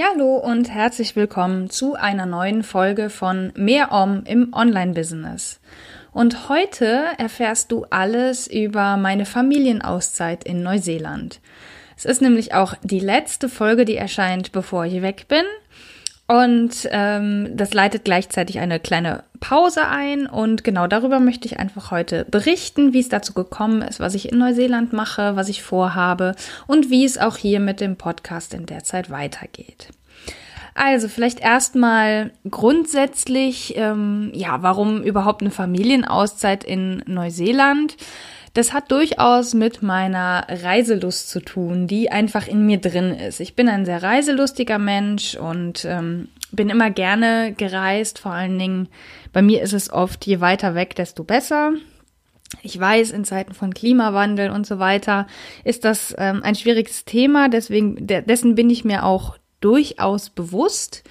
Ja, hallo und herzlich willkommen zu einer neuen Folge von Mehr Om im Online-Business. Und heute erfährst du alles über meine Familienauszeit in Neuseeland. Es ist nämlich auch die letzte Folge, die erscheint, bevor ich weg bin. Und ähm, das leitet gleichzeitig eine kleine Pause ein. Und genau darüber möchte ich einfach heute berichten, wie es dazu gekommen ist, was ich in Neuseeland mache, was ich vorhabe und wie es auch hier mit dem Podcast in der Zeit weitergeht. Also vielleicht erstmal grundsätzlich, ähm, ja, warum überhaupt eine Familienauszeit in Neuseeland? Das hat durchaus mit meiner Reiselust zu tun, die einfach in mir drin ist. Ich bin ein sehr reiselustiger Mensch und ähm, bin immer gerne gereist. Vor allen Dingen, bei mir ist es oft, je weiter weg, desto besser. Ich weiß, in Zeiten von Klimawandel und so weiter ist das ähm, ein schwieriges Thema. Deswegen, de dessen bin ich mir auch durchaus bewusst.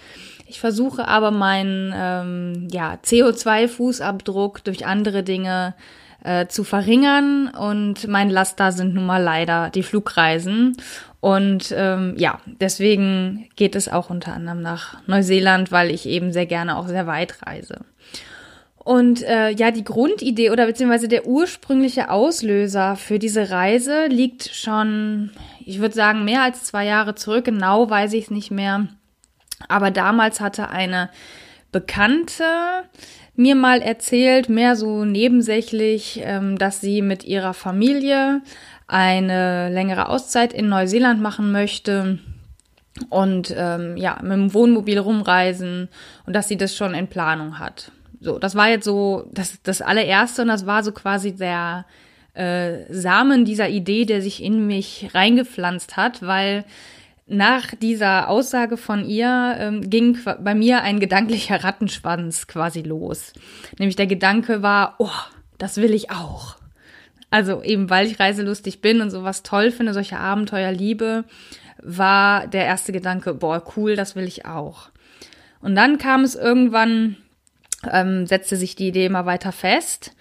Ich versuche aber meinen ähm, ja, CO2-Fußabdruck durch andere Dinge äh, zu verringern. Und mein Laster sind nun mal leider die Flugreisen. Und ähm, ja, deswegen geht es auch unter anderem nach Neuseeland, weil ich eben sehr gerne auch sehr weit reise. Und äh, ja, die Grundidee oder beziehungsweise der ursprüngliche Auslöser für diese Reise liegt schon, ich würde sagen, mehr als zwei Jahre zurück. Genau weiß ich es nicht mehr. Aber damals hatte eine Bekannte mir mal erzählt, mehr so nebensächlich, ähm, dass sie mit ihrer Familie eine längere Auszeit in Neuseeland machen möchte und ähm, ja, mit dem Wohnmobil rumreisen und dass sie das schon in Planung hat. So, das war jetzt so das, das allererste und das war so quasi der äh, Samen dieser Idee, der sich in mich reingepflanzt hat, weil nach dieser Aussage von ihr ähm, ging bei mir ein gedanklicher Rattenschwanz quasi los. Nämlich der Gedanke war, oh, das will ich auch. Also eben, weil ich reiselustig bin und sowas toll finde, solche Abenteuer liebe, war der erste Gedanke, boah, cool, das will ich auch. Und dann kam es irgendwann, ähm, setzte sich die Idee immer weiter fest.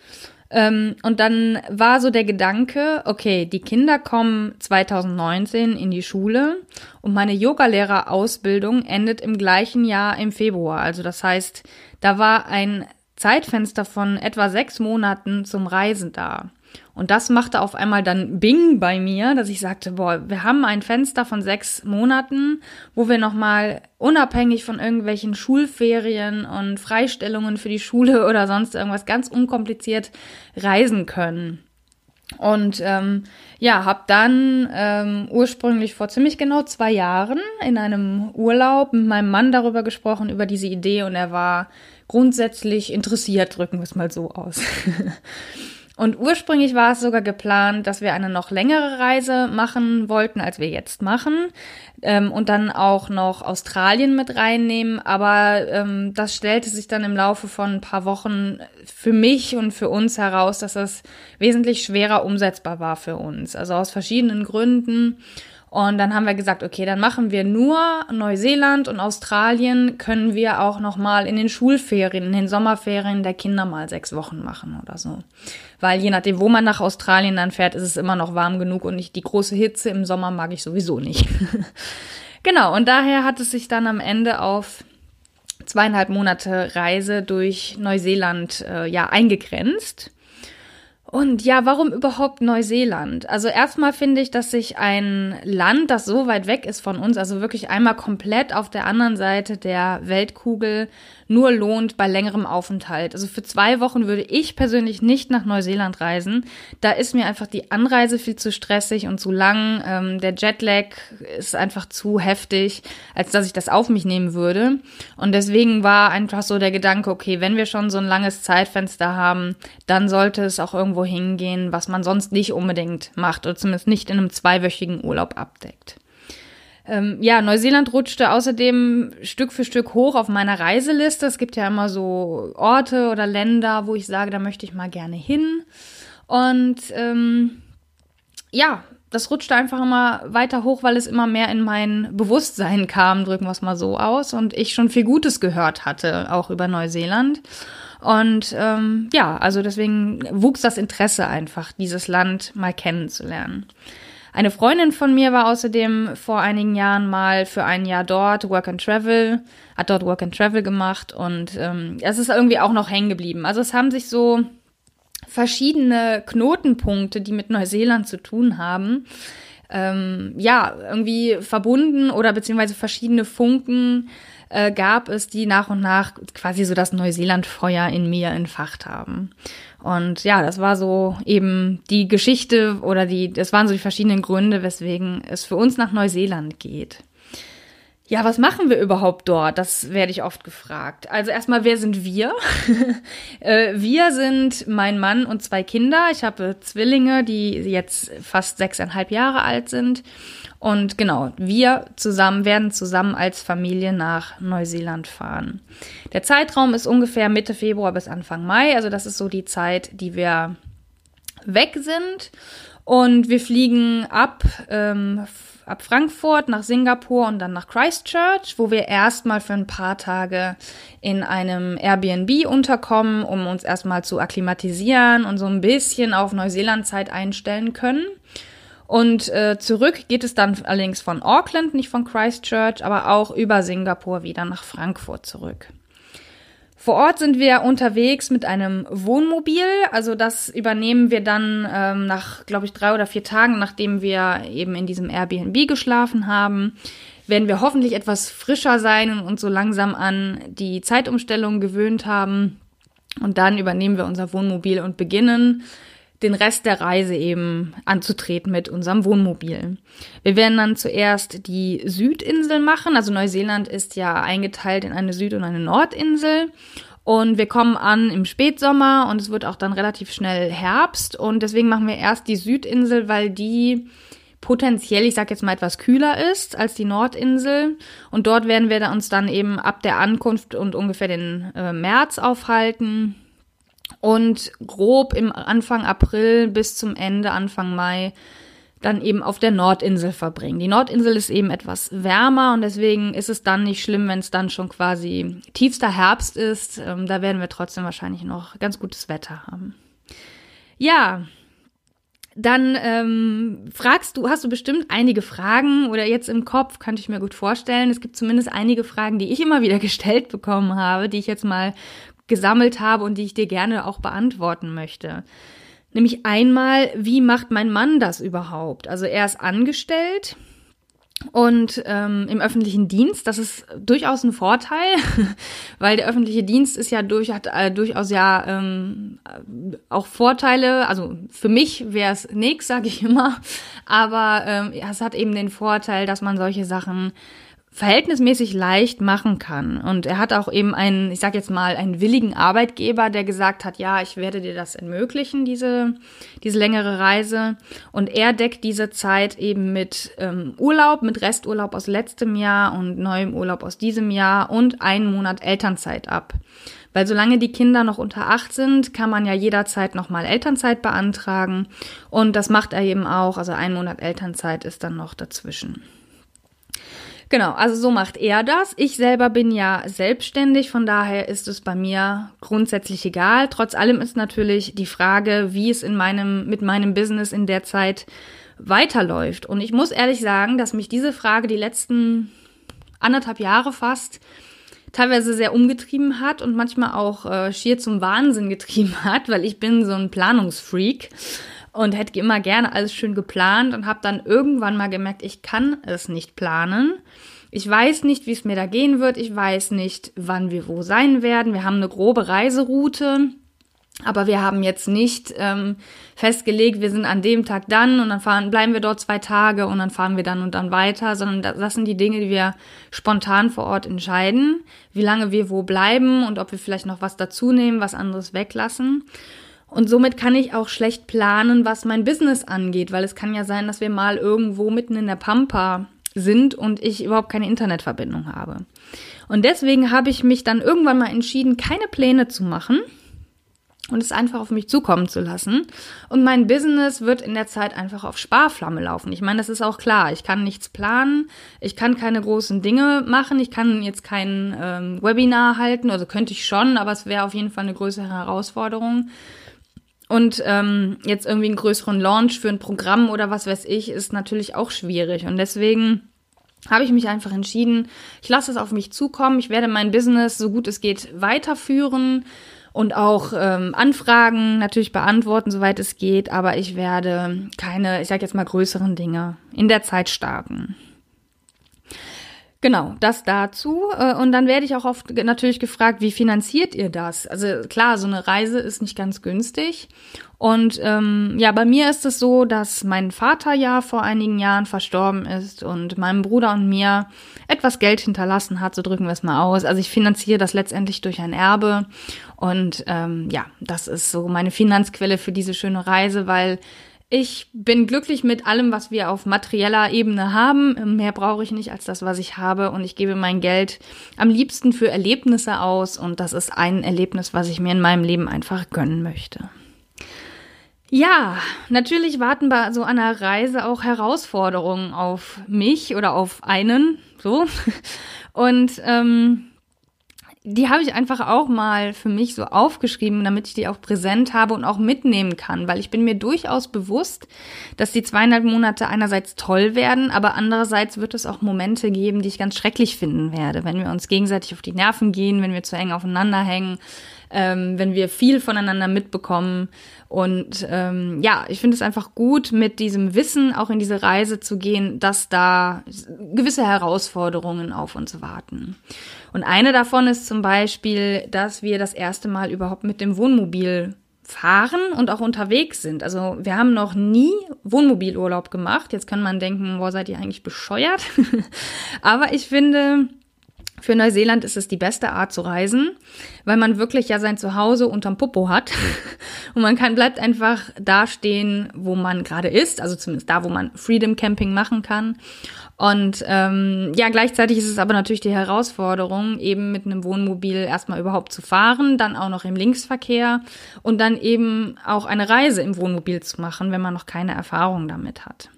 Ähm, und dann war so der Gedanke, okay, die Kinder kommen 2019 in die Schule und meine Yogalehrerausbildung endet im gleichen Jahr im Februar. Also das heißt, da war ein Zeitfenster von etwa sechs Monaten zum Reisen da. Und das machte auf einmal dann Bing bei mir, dass ich sagte, boah, wir haben ein Fenster von sechs Monaten, wo wir nochmal unabhängig von irgendwelchen Schulferien und Freistellungen für die Schule oder sonst irgendwas ganz unkompliziert reisen können. Und ähm, ja, habe dann ähm, ursprünglich vor ziemlich genau zwei Jahren in einem Urlaub mit meinem Mann darüber gesprochen, über diese Idee und er war grundsätzlich interessiert, drücken wir es mal so aus. Und ursprünglich war es sogar geplant, dass wir eine noch längere Reise machen wollten, als wir jetzt machen. Ähm, und dann auch noch Australien mit reinnehmen. Aber ähm, das stellte sich dann im Laufe von ein paar Wochen für mich und für uns heraus, dass das wesentlich schwerer umsetzbar war für uns. Also aus verschiedenen Gründen. Und dann haben wir gesagt, okay, dann machen wir nur Neuseeland und Australien können wir auch noch mal in den Schulferien, in den Sommerferien der Kinder mal sechs Wochen machen oder so. Weil je nachdem, wo man nach Australien dann fährt, ist es immer noch warm genug und nicht die große Hitze im Sommer mag ich sowieso nicht. genau. Und daher hat es sich dann am Ende auf zweieinhalb Monate Reise durch Neuseeland äh, ja eingegrenzt. Und ja, warum überhaupt Neuseeland? Also erstmal finde ich, dass sich ein Land, das so weit weg ist von uns, also wirklich einmal komplett auf der anderen Seite der Weltkugel, nur lohnt bei längerem Aufenthalt. Also für zwei Wochen würde ich persönlich nicht nach Neuseeland reisen. Da ist mir einfach die Anreise viel zu stressig und zu lang. Ähm, der Jetlag ist einfach zu heftig, als dass ich das auf mich nehmen würde. Und deswegen war einfach so der Gedanke, okay, wenn wir schon so ein langes Zeitfenster haben, dann sollte es auch irgendwo hingehen, was man sonst nicht unbedingt macht oder zumindest nicht in einem zweiwöchigen Urlaub abdeckt. Ähm, ja, Neuseeland rutschte außerdem Stück für Stück hoch auf meiner Reiseliste. Es gibt ja immer so Orte oder Länder, wo ich sage, da möchte ich mal gerne hin. Und ähm, ja, das rutschte einfach immer weiter hoch, weil es immer mehr in mein Bewusstsein kam, drücken wir es mal so aus. Und ich schon viel Gutes gehört hatte, auch über Neuseeland. Und ähm, ja, also deswegen wuchs das Interesse einfach, dieses Land mal kennenzulernen. Eine Freundin von mir war außerdem vor einigen Jahren mal für ein Jahr dort, Work and Travel, hat dort Work and Travel gemacht und ähm, es ist irgendwie auch noch hängen geblieben. Also es haben sich so verschiedene Knotenpunkte, die mit Neuseeland zu tun haben, ähm, ja, irgendwie verbunden oder beziehungsweise verschiedene Funken äh, gab es, die nach und nach quasi so das Neuseeland-Feuer in mir entfacht haben. Und ja, das war so eben die Geschichte oder die, das waren so die verschiedenen Gründe, weswegen es für uns nach Neuseeland geht. Ja, was machen wir überhaupt dort? Das werde ich oft gefragt. Also erstmal, wer sind wir? Äh, wir sind mein Mann und zwei Kinder. Ich habe Zwillinge, die jetzt fast sechseinhalb Jahre alt sind. Und genau, wir zusammen werden zusammen als Familie nach Neuseeland fahren. Der Zeitraum ist ungefähr Mitte Februar bis Anfang Mai. Also das ist so die Zeit, die wir weg sind. Und wir fliegen ab, ähm, ab Frankfurt nach Singapur und dann nach Christchurch, wo wir erstmal für ein paar Tage in einem Airbnb unterkommen, um uns erstmal zu akklimatisieren und so ein bisschen auf Neuseeland-Zeit einstellen können. Und äh, zurück geht es dann allerdings von Auckland, nicht von Christchurch, aber auch über Singapur wieder nach Frankfurt zurück. Vor Ort sind wir unterwegs mit einem Wohnmobil. Also das übernehmen wir dann ähm, nach, glaube ich, drei oder vier Tagen, nachdem wir eben in diesem Airbnb geschlafen haben. Werden wir hoffentlich etwas frischer sein und uns so langsam an die Zeitumstellung gewöhnt haben. Und dann übernehmen wir unser Wohnmobil und beginnen den Rest der Reise eben anzutreten mit unserem Wohnmobil. Wir werden dann zuerst die Südinsel machen. Also Neuseeland ist ja eingeteilt in eine Süd- und eine Nordinsel. Und wir kommen an im Spätsommer und es wird auch dann relativ schnell Herbst. Und deswegen machen wir erst die Südinsel, weil die potenziell, ich sag jetzt mal, etwas kühler ist als die Nordinsel. Und dort werden wir uns dann eben ab der Ankunft und ungefähr den äh, März aufhalten und grob im Anfang April bis zum Ende, Anfang Mai, dann eben auf der Nordinsel verbringen. Die Nordinsel ist eben etwas wärmer und deswegen ist es dann nicht schlimm, wenn es dann schon quasi tiefster Herbst ist. Ähm, da werden wir trotzdem wahrscheinlich noch ganz gutes Wetter haben. Ja, dann ähm, fragst du, hast du bestimmt einige Fragen oder jetzt im Kopf, kann ich mir gut vorstellen. Es gibt zumindest einige Fragen, die ich immer wieder gestellt bekommen habe, die ich jetzt mal gesammelt habe und die ich dir gerne auch beantworten möchte. Nämlich einmal, wie macht mein Mann das überhaupt? Also er ist angestellt und ähm, im öffentlichen Dienst, das ist durchaus ein Vorteil, weil der öffentliche Dienst ist ja durch, hat äh, durchaus ja ähm, auch Vorteile. Also für mich wäre es nix, sage ich immer, aber ähm, ja, es hat eben den Vorteil, dass man solche Sachen verhältnismäßig leicht machen kann. Und er hat auch eben einen, ich sag jetzt mal, einen willigen Arbeitgeber, der gesagt hat, ja, ich werde dir das ermöglichen, diese, diese längere Reise. Und er deckt diese Zeit eben mit ähm, Urlaub, mit Resturlaub aus letztem Jahr und neuem Urlaub aus diesem Jahr und einen Monat Elternzeit ab. Weil solange die Kinder noch unter acht sind, kann man ja jederzeit nochmal Elternzeit beantragen. Und das macht er eben auch. Also ein Monat Elternzeit ist dann noch dazwischen. Genau, also so macht er das. Ich selber bin ja selbstständig, von daher ist es bei mir grundsätzlich egal. Trotz allem ist natürlich die Frage, wie es in meinem, mit meinem Business in der Zeit weiterläuft. Und ich muss ehrlich sagen, dass mich diese Frage die letzten anderthalb Jahre fast teilweise sehr umgetrieben hat und manchmal auch äh, schier zum Wahnsinn getrieben hat, weil ich bin so ein Planungsfreak und hätte immer gerne alles schön geplant und habe dann irgendwann mal gemerkt, ich kann es nicht planen. Ich weiß nicht, wie es mir da gehen wird. Ich weiß nicht, wann wir wo sein werden. Wir haben eine grobe Reiseroute. Aber wir haben jetzt nicht ähm, festgelegt, wir sind an dem Tag dann und dann fahren, bleiben wir dort zwei Tage und dann fahren wir dann und dann weiter, sondern das, sind die Dinge, die wir spontan vor Ort entscheiden, wie lange wir wo bleiben und ob wir vielleicht noch was dazu nehmen, was anderes weglassen. Und somit kann ich auch schlecht planen, was mein Business angeht, weil es kann ja sein, dass wir mal irgendwo mitten in der Pampa sind und ich überhaupt keine Internetverbindung habe. Und deswegen habe ich mich dann irgendwann mal entschieden, keine Pläne zu machen und es einfach auf mich zukommen zu lassen. Und mein Business wird in der Zeit einfach auf Sparflamme laufen. Ich meine, das ist auch klar. Ich kann nichts planen, ich kann keine großen Dinge machen, ich kann jetzt kein ähm, Webinar halten, also könnte ich schon, aber es wäre auf jeden Fall eine größere Herausforderung. Und ähm, jetzt irgendwie einen größeren Launch für ein Programm oder was weiß ich, ist natürlich auch schwierig. Und deswegen habe ich mich einfach entschieden, ich lasse es auf mich zukommen, ich werde mein Business so gut es geht weiterführen und auch ähm, Anfragen natürlich beantworten, soweit es geht, aber ich werde keine, ich sage jetzt mal, größeren Dinge in der Zeit starten. Genau, das dazu. Äh, und dann werde ich auch oft natürlich gefragt, wie finanziert ihr das? Also klar, so eine Reise ist nicht ganz günstig. Und ähm, ja, bei mir ist es so, dass mein Vater ja vor einigen Jahren verstorben ist und meinem Bruder und mir etwas Geld hinterlassen hat, so drücken wir es mal aus. Also ich finanziere das letztendlich durch ein Erbe. Und ähm, ja, das ist so meine Finanzquelle für diese schöne Reise, weil ich bin glücklich mit allem, was wir auf materieller Ebene haben. Mehr brauche ich nicht als das, was ich habe. Und ich gebe mein Geld am liebsten für Erlebnisse aus. Und das ist ein Erlebnis, was ich mir in meinem Leben einfach gönnen möchte. Ja, natürlich warten bei so einer Reise auch Herausforderungen auf mich oder auf einen, so. Und ähm, die habe ich einfach auch mal für mich so aufgeschrieben, damit ich die auch präsent habe und auch mitnehmen kann, weil ich bin mir durchaus bewusst, dass die zweieinhalb Monate einerseits toll werden, aber andererseits wird es auch Momente geben, die ich ganz schrecklich finden werde, wenn wir uns gegenseitig auf die Nerven gehen, wenn wir zu eng aufeinander hängen, ähm, wenn wir viel voneinander mitbekommen. Und ähm, ja, ich finde es einfach gut, mit diesem Wissen auch in diese Reise zu gehen, dass da gewisse Herausforderungen auf uns warten. Und eine davon ist zum Beispiel, dass wir das erste Mal überhaupt mit dem Wohnmobil fahren und auch unterwegs sind. Also wir haben noch nie Wohnmobilurlaub gemacht. Jetzt kann man denken, wo seid ihr eigentlich bescheuert? Aber ich finde, für Neuseeland ist es die beste Art zu reisen, weil man wirklich ja sein Zuhause unterm Popo hat und man kann bleibt einfach da stehen, wo man gerade ist, also zumindest da, wo man Freedom Camping machen kann. Und ähm, ja, gleichzeitig ist es aber natürlich die Herausforderung, eben mit einem Wohnmobil erstmal überhaupt zu fahren, dann auch noch im Linksverkehr und dann eben auch eine Reise im Wohnmobil zu machen, wenn man noch keine Erfahrung damit hat.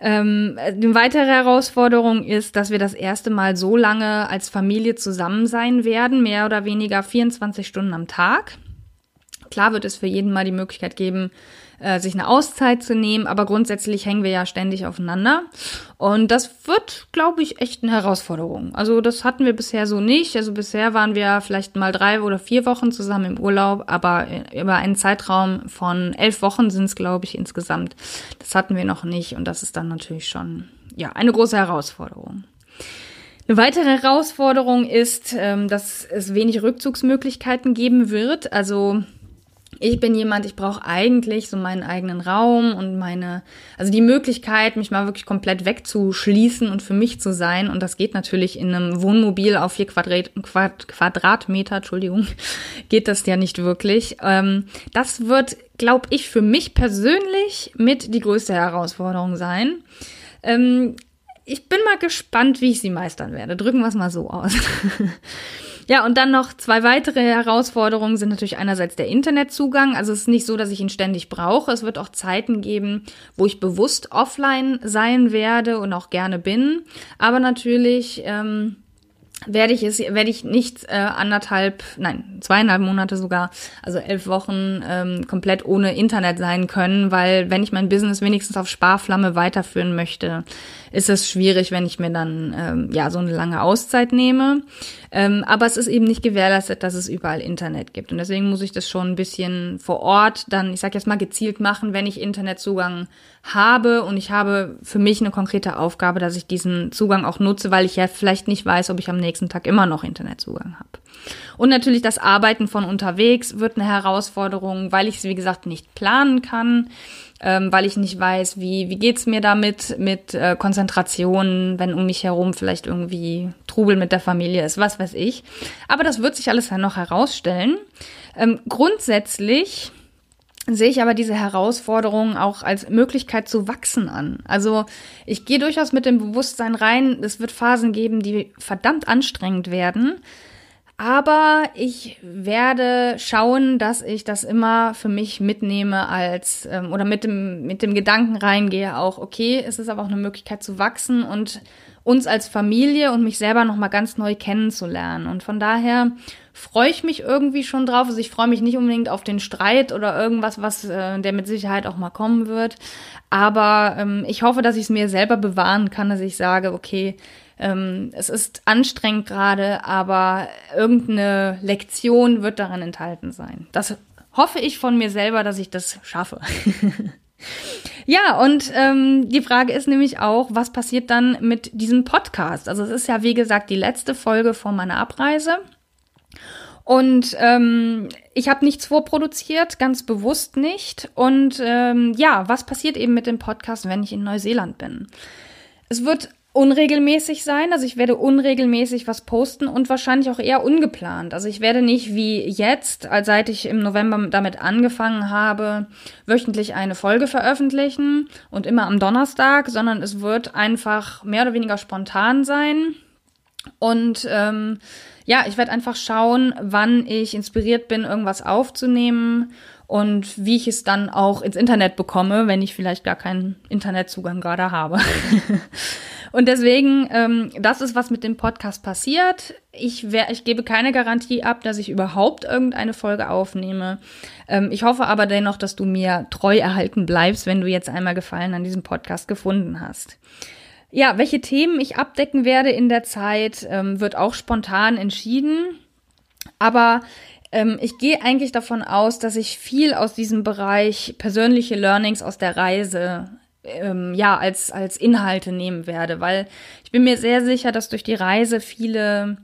Ähm, eine weitere Herausforderung ist, dass wir das erste Mal so lange als Familie zusammen sein werden, mehr oder weniger 24 Stunden am Tag. Klar wird es für jeden mal die Möglichkeit geben, äh, sich eine Auszeit zu nehmen, aber grundsätzlich hängen wir ja ständig aufeinander. Und das wird, glaube ich, echt eine Herausforderung. Also das hatten wir bisher so nicht. Also bisher waren wir vielleicht mal drei oder vier Wochen zusammen im Urlaub, aber über einen Zeitraum von elf Wochen sind es, glaube ich, insgesamt. Das hatten wir noch nicht und das ist dann natürlich schon, ja, eine große Herausforderung. Eine weitere Herausforderung ist, ähm, dass es wenig Rückzugsmöglichkeiten geben wird. Also ich bin jemand, ich brauche eigentlich so meinen eigenen Raum und meine, also die Möglichkeit, mich mal wirklich komplett wegzuschließen und für mich zu sein. Und das geht natürlich in einem Wohnmobil auf vier Quadrat, Quad, Quadratmeter, Entschuldigung, geht das ja nicht wirklich. Ähm, das wird, glaube ich, für mich persönlich mit die größte Herausforderung sein. Ähm, ich bin mal gespannt, wie ich sie meistern werde. Drücken wir es mal so aus. Ja, und dann noch zwei weitere Herausforderungen sind natürlich einerseits der Internetzugang. Also es ist nicht so, dass ich ihn ständig brauche. Es wird auch Zeiten geben, wo ich bewusst offline sein werde und auch gerne bin. Aber natürlich ähm, werde ich es, werde ich nicht äh, anderthalb, nein, zweieinhalb Monate sogar, also elf Wochen ähm, komplett ohne Internet sein können, weil wenn ich mein Business wenigstens auf Sparflamme weiterführen möchte, ist es schwierig, wenn ich mir dann ähm, ja so eine lange Auszeit nehme. Ähm, aber es ist eben nicht gewährleistet, dass es überall Internet gibt. Und deswegen muss ich das schon ein bisschen vor Ort dann, ich sag jetzt mal, gezielt machen, wenn ich Internetzugang habe und ich habe für mich eine konkrete Aufgabe, dass ich diesen Zugang auch nutze, weil ich ja vielleicht nicht weiß, ob ich am nächsten Tag immer noch Internetzugang habe. Und natürlich das Arbeiten von unterwegs wird eine Herausforderung, weil ich es, wie gesagt, nicht planen kann ähm, weil ich nicht weiß, wie, wie geht's mir damit, mit äh, Konzentration, wenn um mich herum vielleicht irgendwie Trubel mit der Familie ist, was weiß ich. Aber das wird sich alles dann noch herausstellen. Ähm, grundsätzlich sehe ich aber diese Herausforderungen auch als Möglichkeit zu wachsen an. Also ich gehe durchaus mit dem Bewusstsein rein, es wird Phasen geben, die verdammt anstrengend werden. Aber ich werde schauen, dass ich das immer für mich mitnehme als ähm, oder mit dem mit dem Gedanken reingehe auch okay, es ist aber auch eine Möglichkeit zu wachsen und uns als Familie und mich selber noch mal ganz neu kennenzulernen und von daher freue ich mich irgendwie schon drauf. Also ich freue mich nicht unbedingt auf den Streit oder irgendwas, was äh, der mit Sicherheit auch mal kommen wird, aber ähm, ich hoffe, dass ich es mir selber bewahren kann, dass ich sage, okay, ähm, es ist anstrengend gerade, aber irgendeine Lektion wird daran enthalten sein. Das hoffe ich von mir selber, dass ich das schaffe. ja, und ähm, die Frage ist nämlich auch, was passiert dann mit diesem Podcast? Also es ist ja, wie gesagt, die letzte Folge vor meiner Abreise. Und ähm, ich habe nichts vorproduziert, ganz bewusst nicht. Und ähm, ja, was passiert eben mit dem Podcast, wenn ich in Neuseeland bin? Es wird unregelmäßig sein. Also ich werde unregelmäßig was posten und wahrscheinlich auch eher ungeplant. Also ich werde nicht wie jetzt, als seit ich im November damit angefangen habe, wöchentlich eine Folge veröffentlichen und immer am Donnerstag, sondern es wird einfach mehr oder weniger spontan sein. Und ähm, ja, ich werde einfach schauen, wann ich inspiriert bin, irgendwas aufzunehmen und wie ich es dann auch ins Internet bekomme, wenn ich vielleicht gar keinen Internetzugang gerade habe. Und deswegen, ähm, das ist, was mit dem Podcast passiert. Ich, wär, ich gebe keine Garantie ab, dass ich überhaupt irgendeine Folge aufnehme. Ähm, ich hoffe aber dennoch, dass du mir treu erhalten bleibst, wenn du jetzt einmal Gefallen an diesem Podcast gefunden hast. Ja, welche Themen ich abdecken werde in der Zeit, ähm, wird auch spontan entschieden. Aber ähm, ich gehe eigentlich davon aus, dass ich viel aus diesem Bereich persönliche Learnings aus der Reise ähm, ja als als Inhalte nehmen werde, weil ich bin mir sehr sicher, dass durch die Reise viele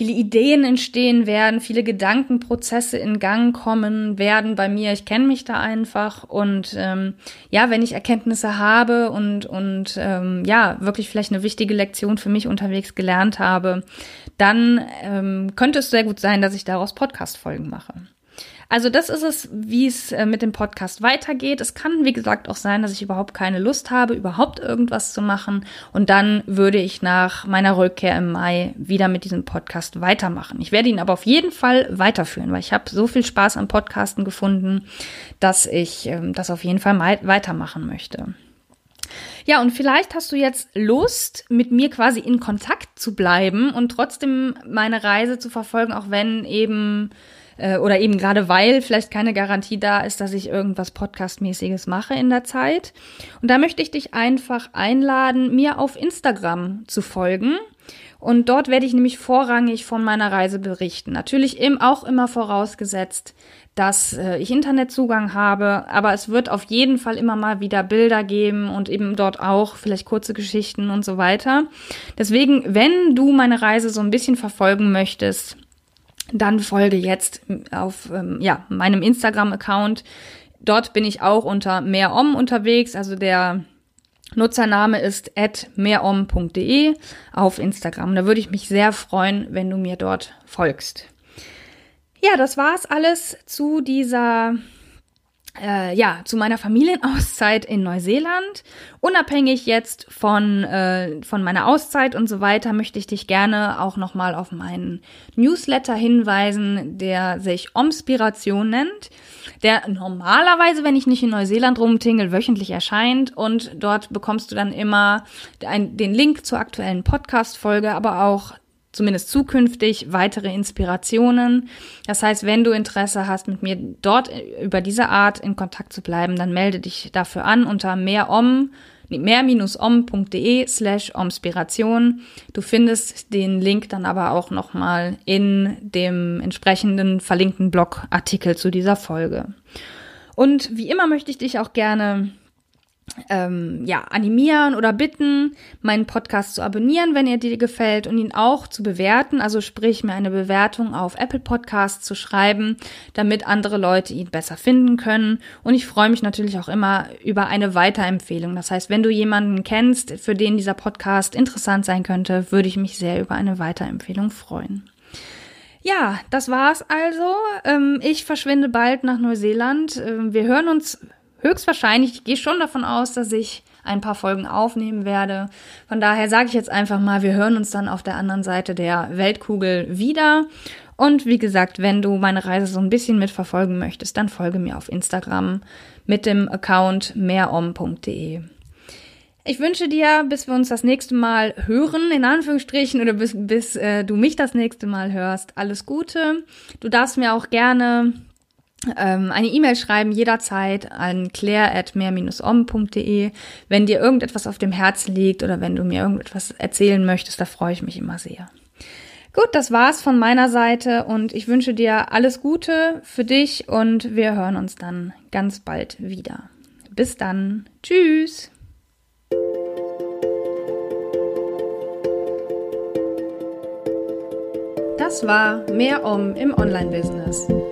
viele Ideen entstehen werden, viele Gedankenprozesse in Gang kommen werden bei mir. Ich kenne mich da einfach und ähm, ja, wenn ich Erkenntnisse habe und und ähm, ja wirklich vielleicht eine wichtige Lektion für mich unterwegs gelernt habe, dann ähm, könnte es sehr gut sein, dass ich daraus Podcast-Folgen mache. Also das ist es, wie es äh, mit dem Podcast weitergeht. Es kann, wie gesagt, auch sein, dass ich überhaupt keine Lust habe, überhaupt irgendwas zu machen. Und dann würde ich nach meiner Rückkehr im Mai wieder mit diesem Podcast weitermachen. Ich werde ihn aber auf jeden Fall weiterführen, weil ich habe so viel Spaß am Podcasten gefunden, dass ich ähm, das auf jeden Fall weitermachen möchte. Ja, und vielleicht hast du jetzt Lust, mit mir quasi in Kontakt zu bleiben und trotzdem meine Reise zu verfolgen, auch wenn eben äh, oder eben gerade weil vielleicht keine Garantie da ist, dass ich irgendwas Podcastmäßiges mache in der Zeit. Und da möchte ich dich einfach einladen, mir auf Instagram zu folgen. Und dort werde ich nämlich vorrangig von meiner Reise berichten. Natürlich eben auch immer vorausgesetzt, dass äh, ich Internetzugang habe, aber es wird auf jeden Fall immer mal wieder Bilder geben und eben dort auch vielleicht kurze Geschichten und so weiter. Deswegen, wenn du meine Reise so ein bisschen verfolgen möchtest, dann folge jetzt auf ähm, ja, meinem Instagram-Account. Dort bin ich auch unter mehrom unterwegs. Also der Nutzername ist mehrom.de auf Instagram. Da würde ich mich sehr freuen, wenn du mir dort folgst. Ja, das war's alles zu dieser äh, ja, zu meiner Familienauszeit in Neuseeland. Unabhängig jetzt von, äh, von meiner Auszeit und so weiter, möchte ich dich gerne auch nochmal auf meinen Newsletter hinweisen, der sich Omspiration nennt, der normalerweise, wenn ich nicht in Neuseeland rumtingel, wöchentlich erscheint und dort bekommst du dann immer ein, den Link zur aktuellen Podcast-Folge, aber auch zumindest zukünftig weitere Inspirationen. Das heißt, wenn du Interesse hast, mit mir dort über diese Art in Kontakt zu bleiben, dann melde dich dafür an unter mehrom mehr-om.de slash omspiration. Du findest den Link dann aber auch nochmal in dem entsprechenden verlinkten Blogartikel zu dieser Folge. Und wie immer möchte ich dich auch gerne ähm, ja, animieren oder bitten, meinen Podcast zu abonnieren, wenn er dir gefällt und ihn auch zu bewerten, also sprich mir eine Bewertung auf Apple Podcasts zu schreiben, damit andere Leute ihn besser finden können. Und ich freue mich natürlich auch immer über eine Weiterempfehlung. Das heißt, wenn du jemanden kennst, für den dieser Podcast interessant sein könnte, würde ich mich sehr über eine Weiterempfehlung freuen. Ja, das war's also. Ähm, ich verschwinde bald nach Neuseeland. Ähm, wir hören uns höchstwahrscheinlich, ich gehe schon davon aus, dass ich ein paar Folgen aufnehmen werde. Von daher sage ich jetzt einfach mal, wir hören uns dann auf der anderen Seite der Weltkugel wieder. Und wie gesagt, wenn du meine Reise so ein bisschen mitverfolgen möchtest, dann folge mir auf Instagram mit dem Account mehrom.de. Ich wünsche dir, bis wir uns das nächste Mal hören, in Anführungsstrichen, oder bis, bis äh, du mich das nächste Mal hörst, alles Gute. Du darfst mir auch gerne ähm, eine E-Mail schreiben jederzeit an claire.mehr-om.de, wenn dir irgendetwas auf dem Herzen liegt oder wenn du mir irgendetwas erzählen möchtest, da freue ich mich immer sehr. Gut, das war's von meiner Seite und ich wünsche dir alles Gute für dich und wir hören uns dann ganz bald wieder. Bis dann. Tschüss. Das war Mehr Om im Online-Business.